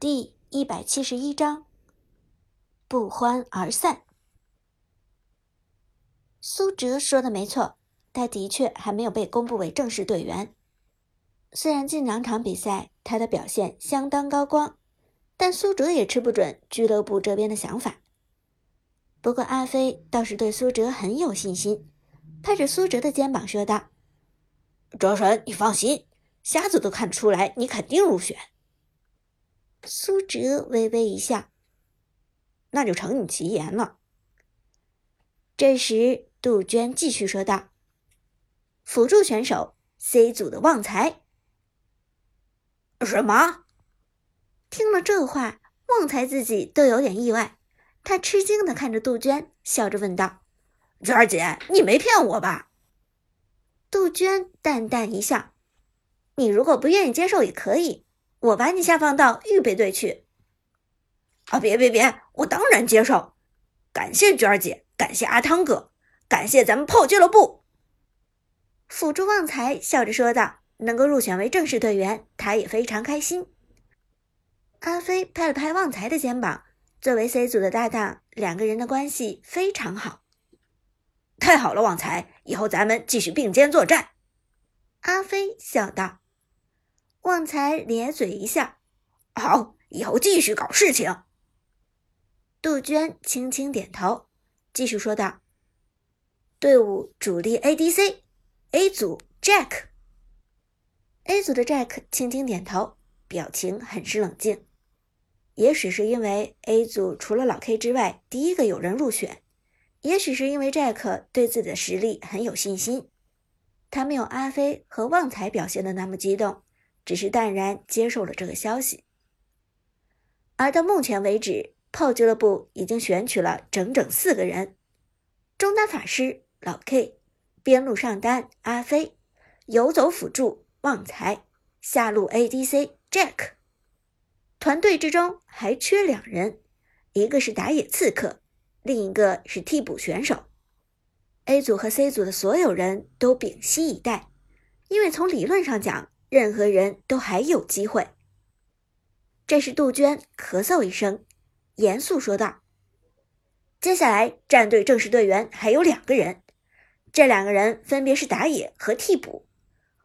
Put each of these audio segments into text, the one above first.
第一百七十一章不欢而散。苏哲说的没错，他的确还没有被公布为正式队员。虽然近两场比赛他的表现相当高光，但苏哲也吃不准俱乐部这边的想法。不过阿飞倒是对苏哲很有信心，拍着苏哲的肩膀说道：“哲神，你放心，瞎子都看得出来，你肯定入选。”苏哲微微一笑：“那就承你吉言了。”这时，杜鹃继续说道：“辅助选手 C 组的旺财。”什么？听了这话，旺财自己都有点意外。他吃惊的看着杜鹃，笑着问道：“娟儿姐，你没骗我吧？”杜鹃淡淡一笑：“你如果不愿意接受也可以。”我把你下放到预备队去。啊！别别别！我当然接受。感谢娟儿姐，感谢阿汤哥，感谢咱们炮俱乐部。辅助旺财笑着说道：“能够入选为正式队员，他也非常开心。”阿飞拍了拍旺财的肩膀，作为 C 组的搭档，两个人的关系非常好。太好了，旺财，以后咱们继续并肩作战。阿飞笑道。旺财咧嘴一笑：“好，以后继续搞事情。”杜鹃轻轻点头，继续说道：“队伍主力 ADC，A 组 Jack，A 组的 Jack 轻轻点头，表情很是冷静。也许是因为 A 组除了老 K 之外第一个有人入选，也许是因为 Jack 对自己的实力很有信心，他没有阿飞和旺财表现的那么激动。”只是淡然接受了这个消息，而到目前为止，炮俱乐部已经选取了整整四个人：中单法师老 K，边路上单阿飞，游走辅助旺财，下路 ADC Jack。团队之中还缺两人，一个是打野刺客，另一个是替补选手。A 组和 C 组的所有人都屏息以待，因为从理论上讲。任何人都还有机会。这时，杜鹃咳嗽一声，严肃说道：“接下来，战队正式队员还有两个人，这两个人分别是打野和替补。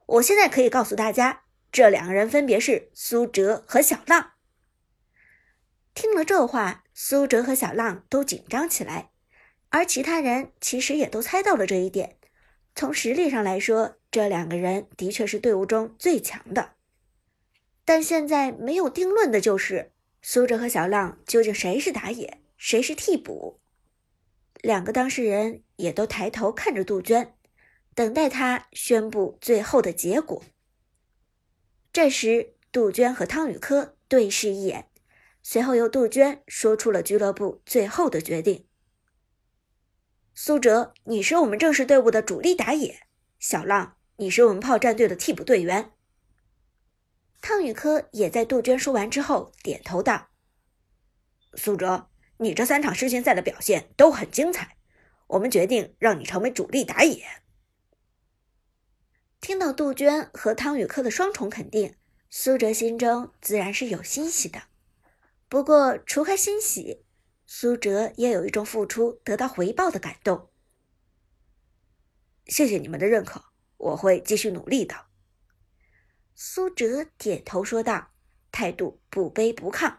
我现在可以告诉大家，这两个人分别是苏哲和小浪。”听了这话，苏哲和小浪都紧张起来，而其他人其实也都猜到了这一点。从实力上来说，这两个人的确是队伍中最强的。但现在没有定论的就是苏哲和小浪究竟谁是打野，谁是替补。两个当事人也都抬头看着杜鹃，等待他宣布最后的结果。这时，杜鹃和汤宇科对视一眼，随后由杜鹃说出了俱乐部最后的决定。苏哲，你是我们正式队伍的主力打野；小浪，你是我们炮战队的替补队员。汤宇科也在杜鹃说完之后点头道：“苏哲，你这三场世锦赛的表现都很精彩，我们决定让你成为主力打野。”听到杜鹃和汤宇科的双重肯定，苏哲心中自然是有欣喜的。不过，除开欣喜，苏哲也有一种付出得到回报的感动。谢谢你们的认可，我会继续努力的。苏哲点头说道，态度不卑不亢。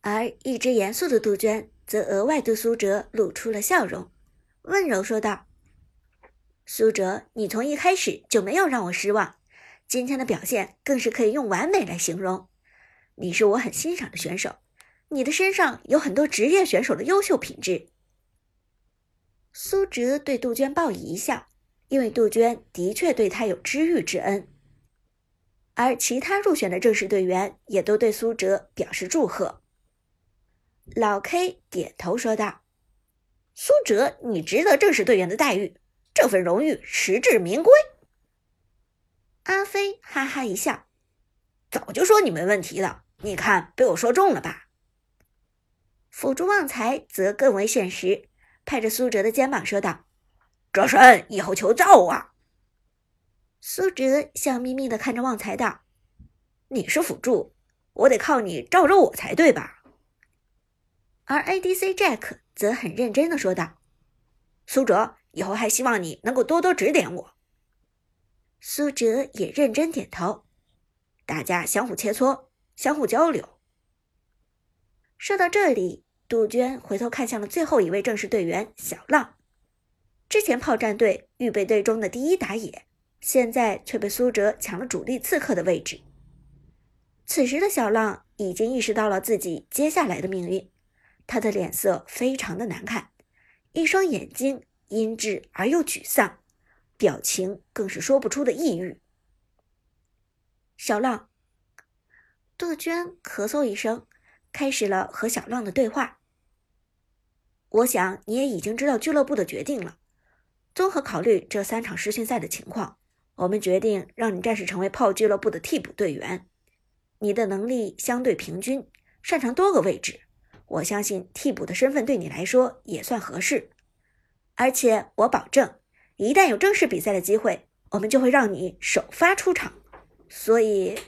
而一直严肃的杜鹃则额外对苏哲露出了笑容，温柔说道：“苏哲，你从一开始就没有让我失望，今天的表现更是可以用完美来形容。你是我很欣赏的选手。”你的身上有很多职业选手的优秀品质。苏哲对杜鹃报以一笑，因为杜鹃的确对他有知遇之恩。而其他入选的正式队员也都对苏哲表示祝贺。老 K 点头说道：“苏哲，你值得正式队员的待遇，这份荣誉实至名归。”阿飞哈哈一笑：“早就说你没问题了，你看被我说中了吧？”辅助旺财则更为现实，拍着苏哲的肩膀说道：“哲神，以后求造啊！”苏哲笑眯眯的看着旺财道：“你是辅助，我得靠你罩着我才对吧？而 ADC Jack 则很认真的说道：“苏哲，以后还希望你能够多多指点我。”苏哲也认真点头，大家相互切磋，相互交流。说到这里，杜鹃回头看向了最后一位正式队员小浪。之前炮战队预备队中的第一打野，现在却被苏哲抢了主力刺客的位置。此时的小浪已经意识到了自己接下来的命运，他的脸色非常的难看，一双眼睛阴鸷而又沮丧，表情更是说不出的抑郁。小浪，杜鹃咳嗽一声，开始了和小浪的对话。我想你也已经知道俱乐部的决定了。综合考虑这三场试训赛的情况，我们决定让你暂时成为炮俱乐部的替补队员。你的能力相对平均，擅长多个位置，我相信替补的身份对你来说也算合适。而且我保证，一旦有正式比赛的机会，我们就会让你首发出场。所以，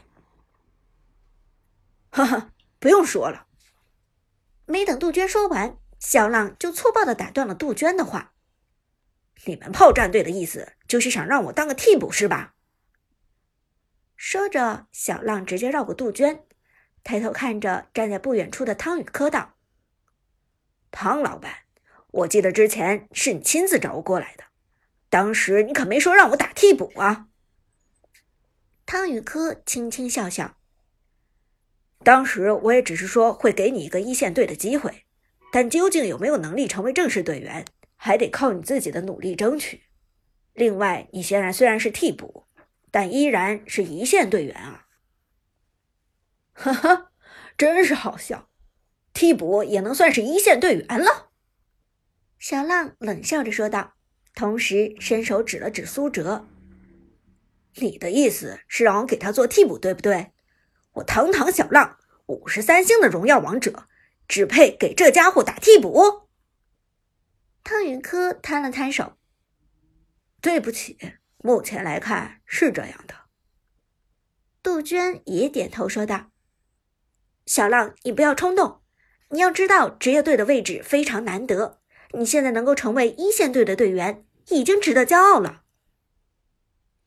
哈哈，不用说了。没等杜鹃说完，小浪就粗暴地打断了杜鹃的话。你们炮战队的意思就是想让我当个替补是吧？说着，小浪直接绕过杜鹃，抬头看着站在不远处的汤宇科道：“汤老板，我记得之前是你亲自找我过来的，当时你可没说让我打替补啊。”汤宇科轻轻笑笑：“当时我也只是说会给你一个一线队的机会，但究竟有没有能力成为正式队员？”还得靠你自己的努力争取。另外，你现在虽然是替补，但依然是一线队员啊！哈哈，真是好笑，替补也能算是一线队员了。小浪冷笑着说道，同时伸手指了指苏哲：“你的意思是让我给他做替补，对不对？我堂堂小浪，五十三星的荣耀王者，只配给这家伙打替补？”汤云科摊了摊手：“对不起，目前来看是这样的。”杜鹃也点头说道：“小浪，你不要冲动，你要知道职业队的位置非常难得，你现在能够成为一线队的队员，已经值得骄傲了。”“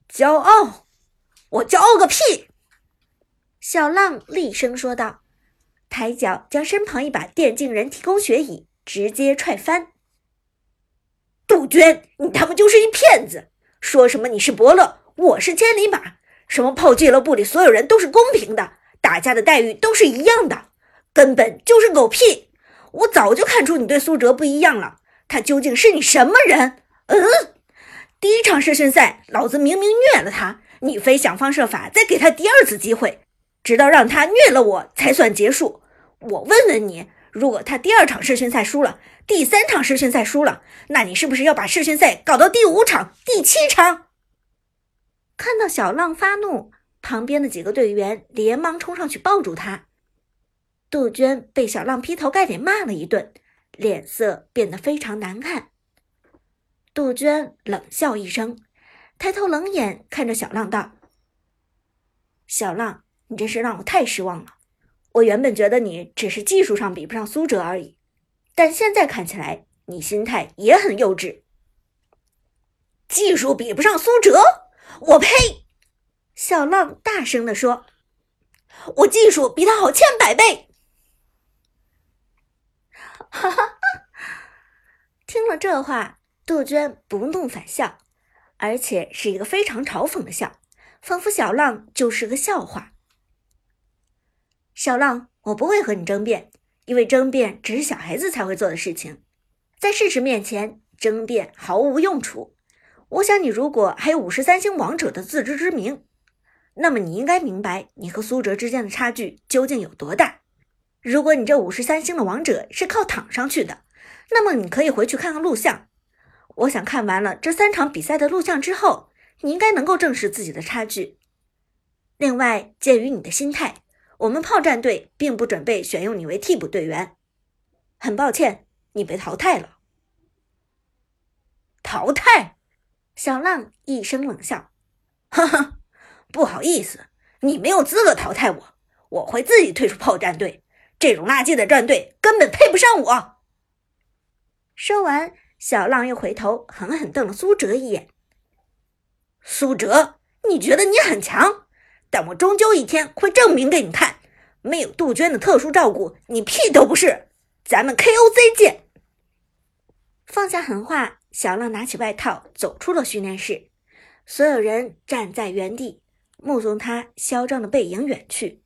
骄傲？我骄傲个屁！”小浪厉声说道，抬脚将身旁一把电竞人提供学椅直接踹翻。杜鹃，你他妈就是一骗子！说什么你是伯乐，我是千里马，什么炮俱乐部里所有人都是公平的，大家的待遇都是一样的，根本就是狗屁！我早就看出你对苏哲不一样了，他究竟是你什么人？嗯，第一场试训赛，老子明明虐了他，你非想方设法再给他第二次机会，直到让他虐了我才算结束。我问问你。如果他第二场试训赛输了，第三场试训赛输了，那你是不是要把试训赛搞到第五场、第七场？看到小浪发怒，旁边的几个队员连忙冲上去抱住他。杜鹃被小浪劈头盖脸骂了一顿，脸色变得非常难看。杜鹃冷笑一声，抬头冷眼看着小浪道：“小浪，你真是让我太失望了。”我原本觉得你只是技术上比不上苏哲而已，但现在看起来你心态也很幼稚。技术比不上苏哲？我呸！小浪大声地说：“我技术比他好千百倍。”哈哈，听了这话，杜鹃不怒反笑，而且是一个非常嘲讽的笑，仿佛小浪就是个笑话。小浪，我不会和你争辩，因为争辩只是小孩子才会做的事情，在事实面前，争辩毫无用处。我想你如果还有五十三星王者的自知之明，那么你应该明白你和苏哲之间的差距究竟有多大。如果你这五十三星的王者是靠躺上去的，那么你可以回去看看录像。我想看完了这三场比赛的录像之后，你应该能够正视自己的差距。另外，鉴于你的心态。我们炮战队并不准备选用你为替补队员，很抱歉，你被淘汰了。淘汰？小浪一声冷笑：“哈哈，不好意思，你没有资格淘汰我。我会自己退出炮战队。这种垃圾的战队根本配不上我。说完，小浪又回头狠狠瞪了苏哲一眼。苏哲，你觉得你很强，但我终究一天会证明给你看，没有杜鹃的特殊照顾，你屁都不是。咱们 KOC 见。放下狠话，小浪拿起外套走出了训练室，所有人站在原地，目送他嚣张的背影远去。